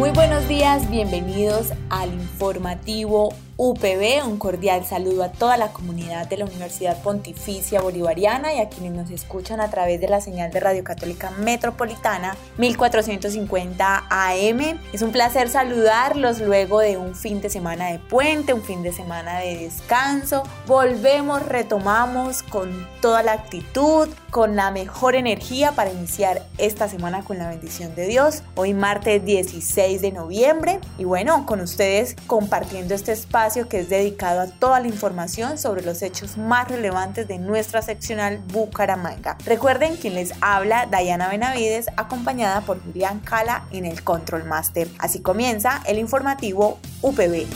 Muy buenos días, bienvenidos al informativo UPB. Un cordial saludo a toda la comunidad de la Universidad Pontificia Bolivariana y a quienes nos escuchan a través de la señal de Radio Católica Metropolitana 1450 AM. Es un placer saludarlos luego de un fin de semana de puente, un fin de semana de descanso. Volvemos, retomamos con toda la actitud, con la mejor energía para iniciar esta semana con la bendición de Dios. Hoy martes 16 de noviembre y bueno, con ustedes compartiendo este espacio que es dedicado a toda la información sobre los hechos más relevantes de nuestra seccional Bucaramanga. Recuerden quien les habla, Dayana Benavides, acompañada por Julián Cala en el Control Master. Así comienza el informativo UPB.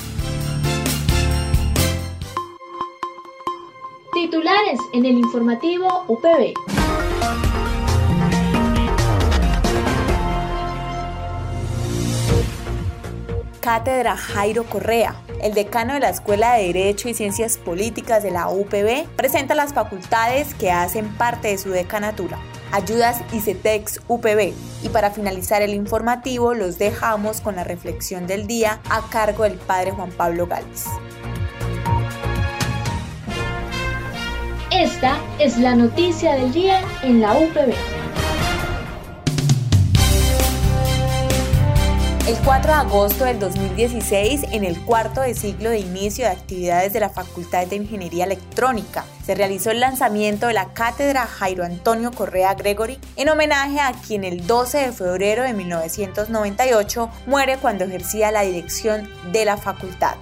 Titulares en el informativo UPB. Cátedra Jairo Correa, el decano de la Escuela de Derecho y Ciencias Políticas de la UPB, presenta las facultades que hacen parte de su decanatura. Ayudas ICETEX UPB. Y para finalizar el informativo, los dejamos con la reflexión del día a cargo del padre Juan Pablo Gálvez. Esta es la noticia del día en la UPB. El 4 de agosto del 2016, en el cuarto de ciclo de inicio de actividades de la Facultad de Ingeniería Electrónica, se realizó el lanzamiento de la cátedra Jairo Antonio Correa Gregory en homenaje a quien el 12 de febrero de 1998 muere cuando ejercía la dirección de la facultad.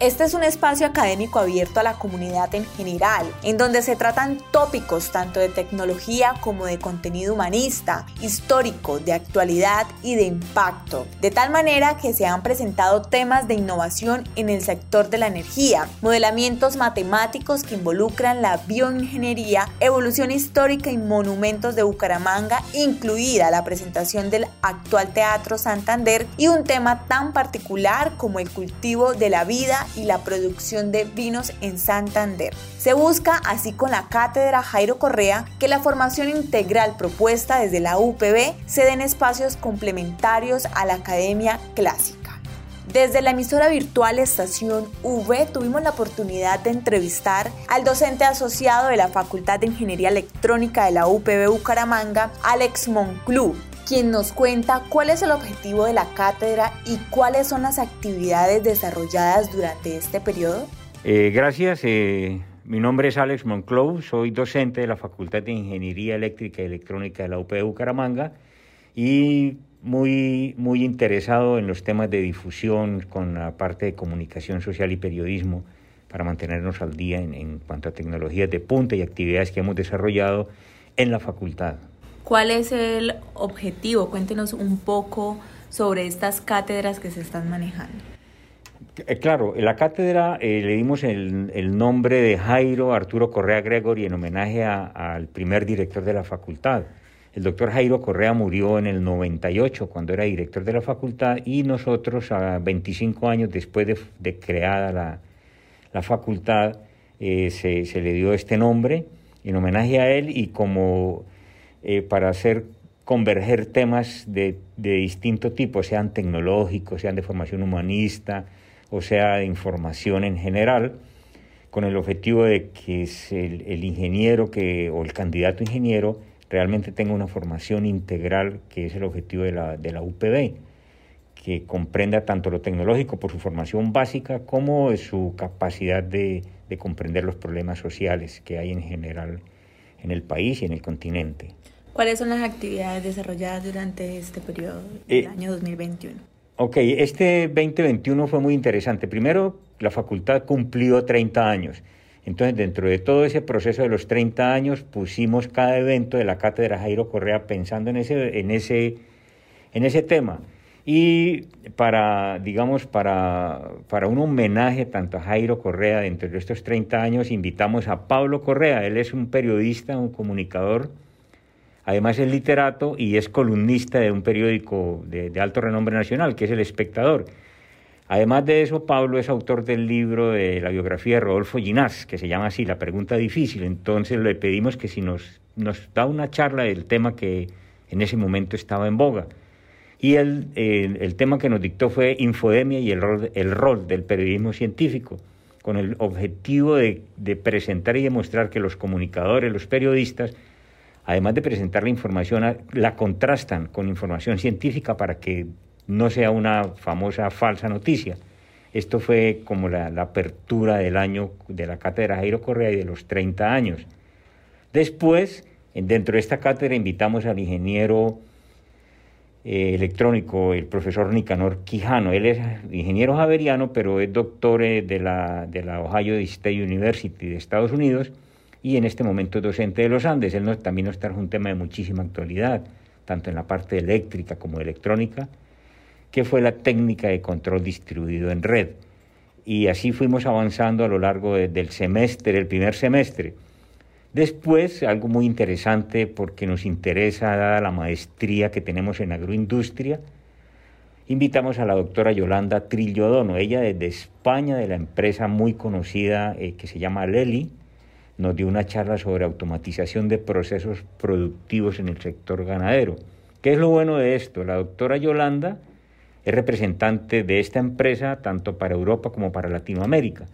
Este es un espacio académico abierto a la comunidad en general, en donde se tratan tópicos tanto de tecnología como de contenido humanista, histórico, de actualidad y de impacto, de tal manera que se han presentado temas de innovación en el sector de la energía, modelamientos matemáticos que involucran la bioingeniería, evolución histórica y monumentos de Bucaramanga, incluida la presentación del actual Teatro Santander y un tema tan particular como el cultivo de la vida y la producción de vinos en Santander. Se busca, así con la cátedra Jairo Correa, que la formación integral propuesta desde la UPB se den espacios complementarios a la academia clásica. Desde la emisora virtual Estación V tuvimos la oportunidad de entrevistar al docente asociado de la Facultad de Ingeniería Electrónica de la UPB Bucaramanga, Alex Monclú, quien nos cuenta cuál es el objetivo de la cátedra y cuáles son las actividades desarrolladas durante este periodo. Eh, gracias. Eh, mi nombre es Alex Monclou, soy docente de la Facultad de Ingeniería Eléctrica y Electrónica de la UP de Bucaramanga y muy, muy interesado en los temas de difusión con la parte de comunicación social y periodismo para mantenernos al día en, en cuanto a tecnologías de punta y actividades que hemos desarrollado en la facultad. ¿Cuál es el objetivo? Cuéntenos un poco sobre estas cátedras que se están manejando. Eh, claro, la cátedra eh, le dimos el, nombre de Jairo Arturo Correa Gregory en homenaje al primer director de la facultad. El doctor Jairo Correa murió en el 98 cuando era director de la facultad y nosotros a 25 años después de, creada la, facultad eh, se, se le dio este nombre en homenaje a él y como eh, para hacer converger temas de, de distinto tipo, sean tecnológicos, sean de formación humanista o sea de información en general, con el objetivo de que el, el, ingeniero que, o el candidato ingeniero realmente tenga una formación integral, que es el objetivo de la, de la UPB, que comprenda tanto lo tecnológico por su formación básica como su capacidad de, de comprender los problemas sociales que hay en general en el país y en el continente. ¿Cuáles son las actividades desarrolladas durante este periodo del eh, año 2021? Ok, este 2021 fue muy interesante. Primero, la facultad cumplió 30 años. Entonces, dentro de todo ese proceso de los 30 años, pusimos cada evento de la cátedra Jairo Correa pensando en ese, en ese, en ese tema. Y para, digamos, para, para un homenaje tanto a Jairo Correa dentro de estos 30 años, invitamos a Pablo Correa. Él es un periodista, un comunicador, además es literato y es columnista de un periódico de, alto renombre nacional, que es El Espectador. Además de eso, Pablo es autor del libro de la biografía de Rodolfo Ginás, que se llama así, La pregunta difícil. Entonces le pedimos que si nos, nos da una charla del tema que en ese momento estaba en boga. Y el, el, tema que nos dictó fue Infodemia y el rol, el rol del periodismo científico, con el objetivo de, de presentar y demostrar que los comunicadores, los periodistas, además de presentar la información, la contrastan con información científica para que no sea una famosa falsa noticia. Esto fue como la, la, apertura del año de la cátedra Jairo Correa y de los 30 años. Después, dentro de esta cátedra invitamos al ingeniero eh, electrónico, el profesor Nicanor Quijano. Él es ingeniero javeriano, pero es doctor eh, de, la, de la Ohio State University de Estados Unidos y en este momento es docente de los Andes. Él nos, también nos trajo un tema de muchísima actualidad, tanto en la parte eléctrica como electrónica, que fue la técnica de control distribuido en red. Y así fuimos avanzando a lo largo de, del semestre, el primer semestre. Después, algo muy interesante porque nos interesa, dada la maestría que tenemos en agroindustria, invitamos a la doctora Yolanda Trillodono, ella desde España, de la empresa muy conocida eh, que se llama Leli, nos dio una charla sobre automatización de procesos productivos en el sector ganadero. ¿Qué es lo bueno de esto? La doctora Yolanda es representante de esta empresa tanto para Europa como para Latinoamérica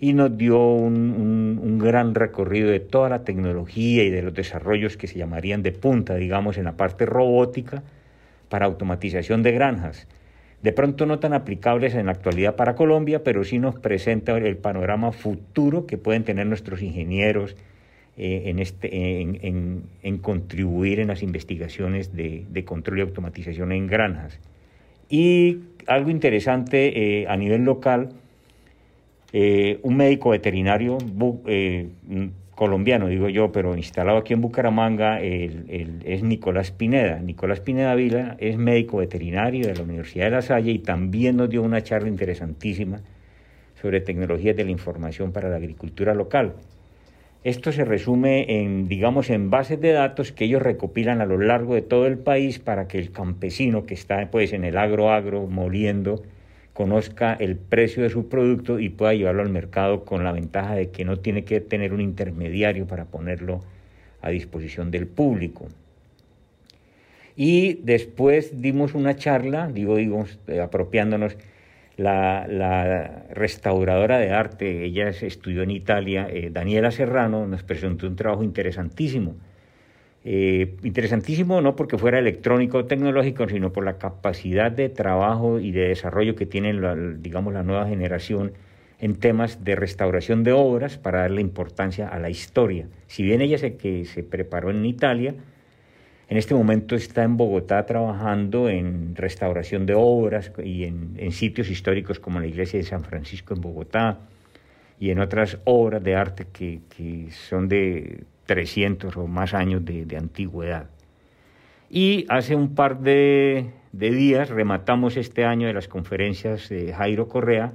y nos dio un, un, gran recorrido de toda la tecnología y de los desarrollos que se llamarían de punta, digamos, en la parte robótica para automatización de granjas. De pronto no tan aplicables en la actualidad para Colombia, pero sí nos presenta el panorama futuro que pueden tener nuestros ingenieros eh, en, este, en, en, contribuir en las investigaciones de, de, control y automatización en granjas. Y algo interesante eh, a nivel local, eh, un médico veterinario eh, colombiano, digo yo, pero instalado aquí en Bucaramanga, es Nicolás Pineda. Nicolás Pineda Vila es médico veterinario de la Universidad de La Salle y también nos dio una charla interesantísima sobre tecnologías de la información para la agricultura local. Esto se resume en, digamos, en bases de datos que ellos recopilan a lo largo de todo el país para que el campesino que está pues en el agro agro moliendo conozca el precio de su producto y pueda llevarlo al mercado con la ventaja de que no tiene que tener un intermediario para ponerlo a disposición del público. Y después dimos una charla, digo, digo eh, apropiándonos, la, restauradora de arte, ella estudió en Italia, eh, Daniela Serrano, nos presentó un trabajo interesantísimo eh, interesantísimo no porque fuera electrónico o tecnológico, sino por la capacidad de trabajo y de desarrollo que tiene, la, digamos, la nueva generación en temas de restauración de obras para darle importancia a la historia. Si bien ella se, que se preparó en Italia, en este momento está en Bogotá trabajando en restauración de obras y en, en sitios históricos como la iglesia de San Francisco en Bogotá y en otras obras de arte que, que son de 300 o más años de, antigüedad. Y hace un par de, días rematamos este año de las conferencias de Jairo Correa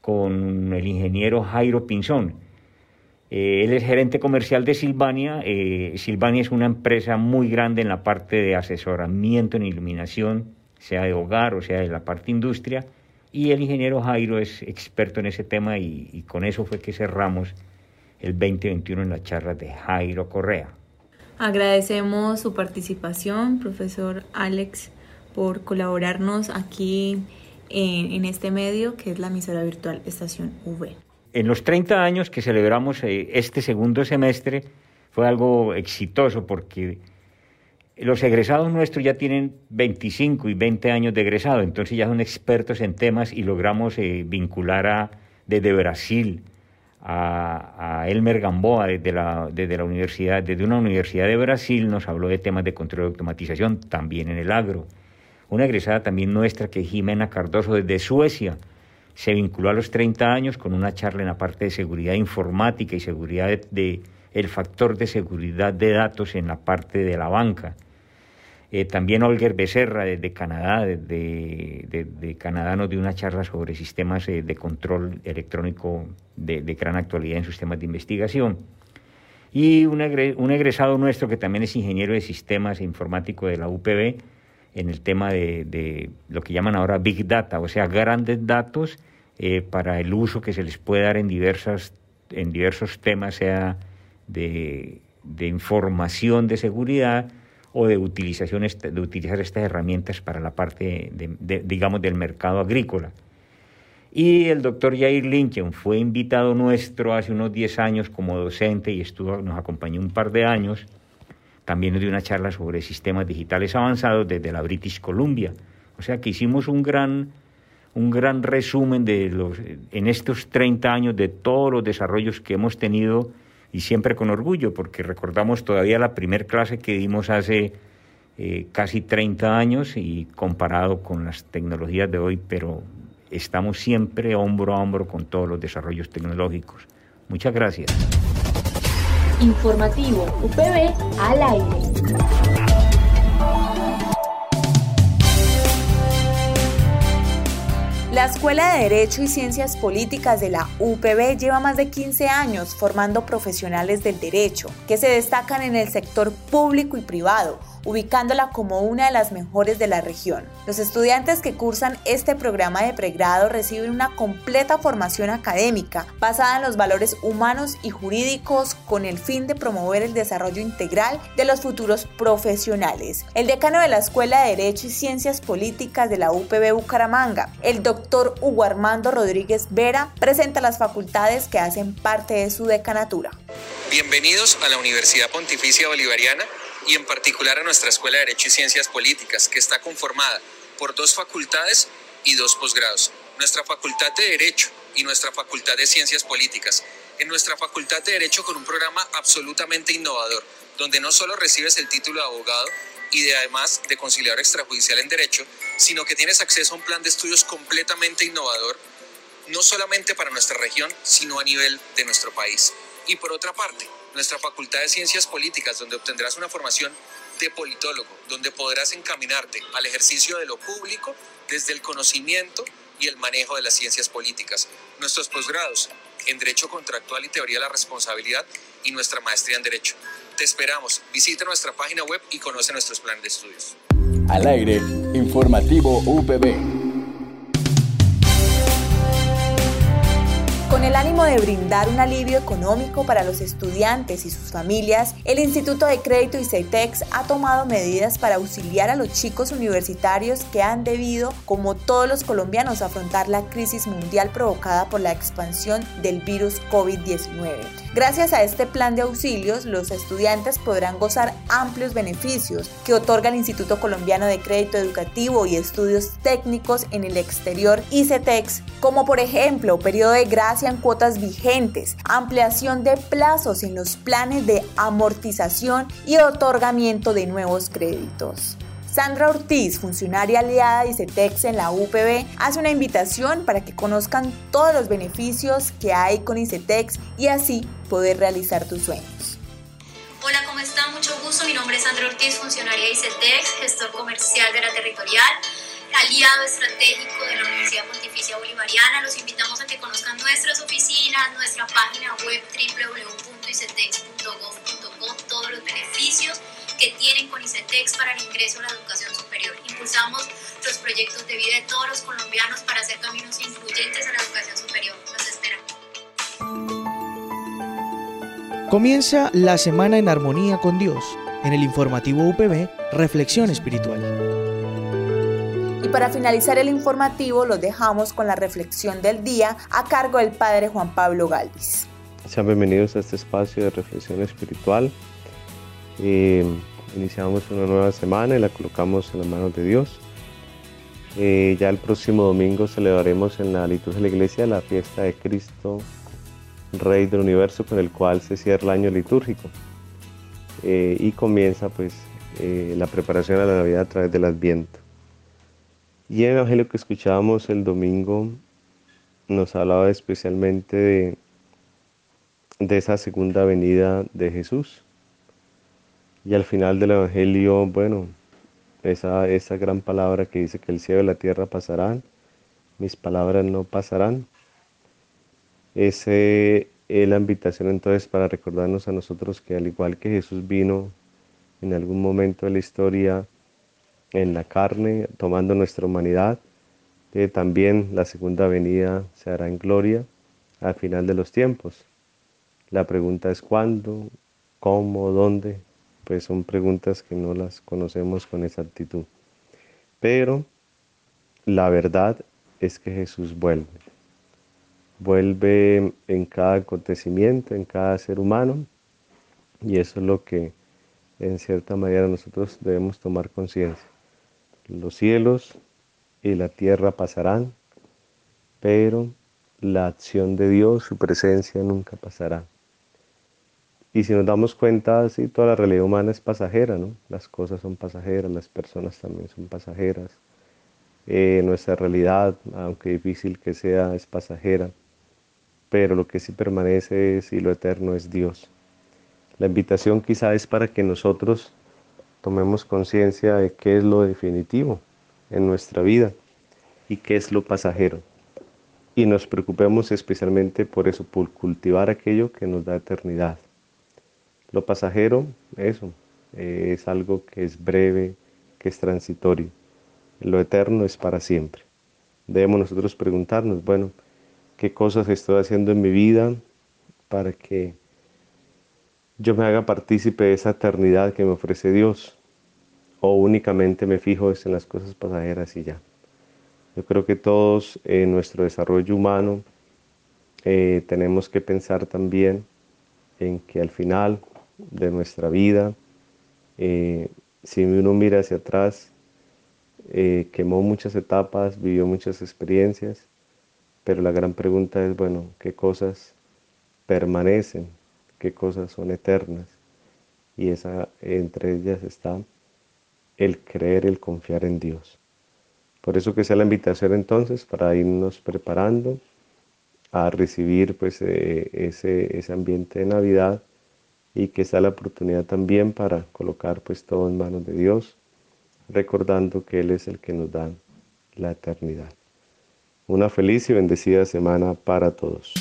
con el ingeniero Jairo Pinzón. Eh, él es gerente comercial de Silvania. Eh, Silvania es una empresa muy grande en la parte de asesoramiento en iluminación, sea de hogar o sea de la parte industria. Y el ingeniero Jairo es experto en ese tema y con eso fue que cerramos el 2021 en la charla de Jairo Correa. Agradecemos su participación, profesor Alex, por colaborarnos aquí en, en este medio que es la emisora virtual Estación V. En los 30 años que celebramos eh, este segundo semestre fue algo exitoso porque los egresados nuestros ya tienen 25 y 20 años de egresado, entonces ya son expertos en temas y logramos eh, vincular a, desde Brasil, a, a Elmer Gamboa desde la, desde la universidad, desde una universidad de Brasil, nos habló de temas de control de automatización, también en el agro. Una egresada también nuestra, que es Jimena Cardoso, desde Suecia, se vinculó a los 30 años con una charla en la parte de seguridad informática y seguridad de, de el factor de seguridad de datos en la parte de la banca. Eh, también Olger Becerra desde Canadá, desde de, Canadá nos dio una charla sobre sistemas eh, de control electrónico de, gran actualidad en sistemas de investigación. Y un, egresado nuestro que también es ingeniero de sistemas e informático de la UPB en el tema de, lo que llaman ahora Big Data, o sea, grandes datos eh, para el uso que se les puede dar en, diversas, en diversos temas, sea de información de seguridad, o de, utilización, de utilizar estas herramientas para la parte, de, digamos, del mercado agrícola. Y el doctor Jair Lincoln fue invitado nuestro hace unos 10 años como docente y estuvo, nos acompañó un par de años. También nos dio una charla sobre sistemas digitales avanzados desde la British Columbia. O sea que hicimos un gran, un gran resumen de los, en estos 30 años de todos los desarrollos que hemos tenido y siempre con orgullo, porque recordamos todavía la primer clase que dimos hace eh, casi 30 años y comparado con las tecnologías de hoy, pero estamos siempre hombro a hombro con todos los desarrollos tecnológicos. Muchas gracias. Informativo UPB al aire. Escuela de Derecho y Ciencias Políticas de la UPB lleva más de 15 años formando profesionales del derecho que se destacan en el sector público y privado ubicándola como una de las mejores de la región. Los estudiantes que cursan este programa de pregrado reciben una completa formación académica basada en los valores humanos y jurídicos con el fin de promover el desarrollo integral de los futuros profesionales. El decano de la Escuela de Derecho y Ciencias Políticas de la UPB Bucaramanga, el doctor Hugo Armando Rodríguez Vera, presenta las facultades que hacen parte de su decanatura. Bienvenidos a la Universidad Pontificia Bolivariana y en particular a nuestra Escuela de Derecho y Ciencias Políticas, que está conformada por dos facultades y dos posgrados. Nuestra Facultad de Derecho y nuestra Facultad de Ciencias Políticas. En nuestra Facultad de Derecho con un programa absolutamente innovador, donde no solo recibes el título de abogado y de además de conciliador extrajudicial en Derecho, sino que tienes acceso a un plan de estudios completamente innovador, no solamente para nuestra región, sino a nivel de nuestro país. Y por otra parte, nuestra Facultad de Ciencias Políticas, donde obtendrás una formación de politólogo, donde podrás encaminarte al ejercicio de lo público desde el conocimiento y el manejo de las ciencias políticas. Nuestros posgrados en Derecho Contractual y Teoría de la Responsabilidad y nuestra maestría en Derecho. Te esperamos. Visita nuestra página web y conoce nuestros planes de estudios. Al aire, informativo UPB. Ánimo de brindar un alivio económico para los estudiantes y sus familias, el Instituto de Crédito ICETEX ha tomado medidas para auxiliar a los chicos universitarios que han debido, como todos los colombianos, afrontar la crisis mundial provocada por la expansión del virus COVID-19. Gracias a este plan de auxilios, los estudiantes podrán gozar amplios beneficios que otorga el Instituto Colombiano de Crédito Educativo y Estudios Técnicos en el Exterior ICETEX, como por ejemplo periodo de gracia en cuotas vigentes, ampliación de plazos en los planes de amortización y otorgamiento de nuevos créditos. Sandra Ortiz, funcionaria aliada de ICETEX en la UPB, hace una invitación para que conozcan todos los beneficios que hay con ICETEX y así poder realizar tus sueños. Hola, ¿cómo están? Mucho gusto. Mi nombre es Sandra Ortiz, funcionaria de ICETEX, gestor comercial de la territorial, aliado estratégico de la Universidad Pontificia Bolivariana. Los invitamos a que conozcan nuestras oficinas, nuestra página web www.icetex.gov.co, todos los beneficios que tienen con ICETEX para el ingreso a la educación superior. Impulsamos los proyectos de vida de todos los colombianos para hacer caminos influyentes a la educación superior. Los esperamos. Comienza la semana en armonía con Dios. En el informativo UPB, Reflexión Espiritual. Y para finalizar el informativo, los dejamos con la reflexión del día a cargo del Padre Juan Pablo Galvis. Sean bienvenidos a este espacio de reflexión espiritual. Eh, iniciamos una nueva semana y la colocamos en las manos de Dios. Eh, ya el próximo domingo celebraremos en la liturgia de la iglesia la fiesta de Cristo, Rey del Universo, con el cual se cierra el año litúrgico. Eh, y comienza pues la preparación a la Navidad a través del Adviento. Y el Evangelio que escuchábamos el domingo nos hablaba especialmente de, esa segunda venida de Jesús y al final del Evangelio, bueno, esa, esa gran palabra que dice que el cielo y la tierra pasarán, mis palabras no pasarán. Ese es la invitación entonces para recordarnos a nosotros que al igual que Jesús vino en algún momento de la historia en la carne, tomando nuestra humanidad, que también la segunda venida se hará en gloria al final de los tiempos. La pregunta es cuándo, cómo, dónde, pues son preguntas que no las conocemos con exactitud. Pero la verdad es que Jesús vuelve. Vuelve en cada acontecimiento, en cada ser humano, y eso es lo que en cierta manera nosotros debemos tomar conciencia. Los cielos y la tierra pasarán, pero la acción de Dios, su presencia nunca pasará. Y si nos damos cuenta, sí, toda la realidad humana es pasajera, ¿no? Las cosas son pasajeras, las personas también son pasajeras. Eh, nuestra realidad, aunque difícil que sea, es pasajera. Pero lo que sí permanece es, y lo eterno es Dios. La invitación quizá es para que nosotros tomemos conciencia de qué es lo definitivo en nuestra vida y qué es lo pasajero. Y nos preocupemos especialmente por eso, por cultivar aquello que nos da eternidad. Lo pasajero, eso, eh, es algo que es breve, que es transitorio. Lo eterno es para siempre. Debemos nosotros preguntarnos, bueno, ¿qué cosas estoy haciendo en mi vida para que yo me haga partícipe de esa eternidad que me ofrece Dios? ¿O únicamente me fijo en las cosas pasajeras y ya? Yo creo que todos en nuestro desarrollo humano eh, tenemos que pensar también en que al final de nuestra vida. Eh, si uno mira hacia atrás, eh, quemó muchas etapas, vivió muchas experiencias, pero la gran pregunta es, bueno, ¿qué cosas permanecen? ¿Qué cosas son eternas? Y esa, entre ellas está el creer, el confiar en Dios. Por eso que sea la invitación entonces para irnos preparando a recibir pues, eh, ese, ese ambiente de Navidad y que sea la oportunidad también para colocar pues todo en manos de Dios, recordando que Él es el que nos da la eternidad. Una feliz y bendecida semana para todos.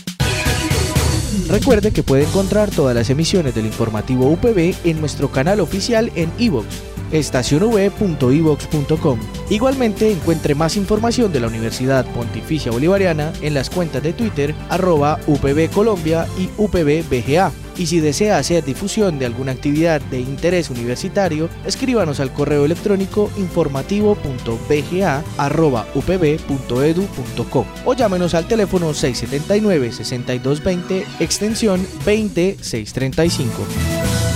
Recuerde que puede encontrar todas las emisiones del informativo UPB en nuestro canal oficial en iVoox, estacionv.ivox.com. Igualmente encuentre más información de la Universidad Pontificia Bolivariana en las cuentas de Twitter arroba UPB Colombia y UPB y si desea hacer difusión de alguna actividad de interés universitario, escríbanos al correo electrónico informativo.bga.upb.edu.co o llámenos al teléfono 679-6220 extensión 20635.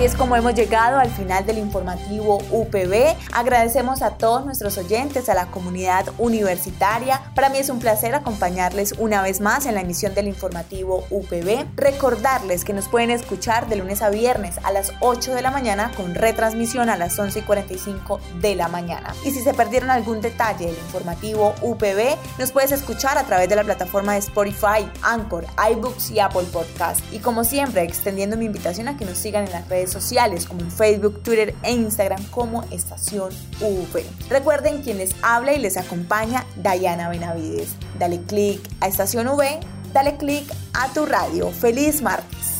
Así es como hemos llegado al final del informativo UPB. Agradecemos a todos nuestros oyentes, a la comunidad universitaria. Para mí es un placer acompañarles una vez más en la emisión del informativo UPB. Recordarles que nos pueden escuchar de lunes a viernes a las 8 de la mañana con retransmisión a las 11 y 45 de la mañana. Y si se perdieron algún detalle del informativo UPB, nos puedes escuchar a través de la plataforma de Spotify, Anchor, iBooks y Apple Podcast. Y como siempre, extendiendo mi invitación a que nos sigan en las redes sociales como Facebook, Twitter e Instagram como Estación V. Recuerden quien les habla y les acompaña, Dayana Benavides. Dale click a Estación V, dale click a tu radio. Feliz martes.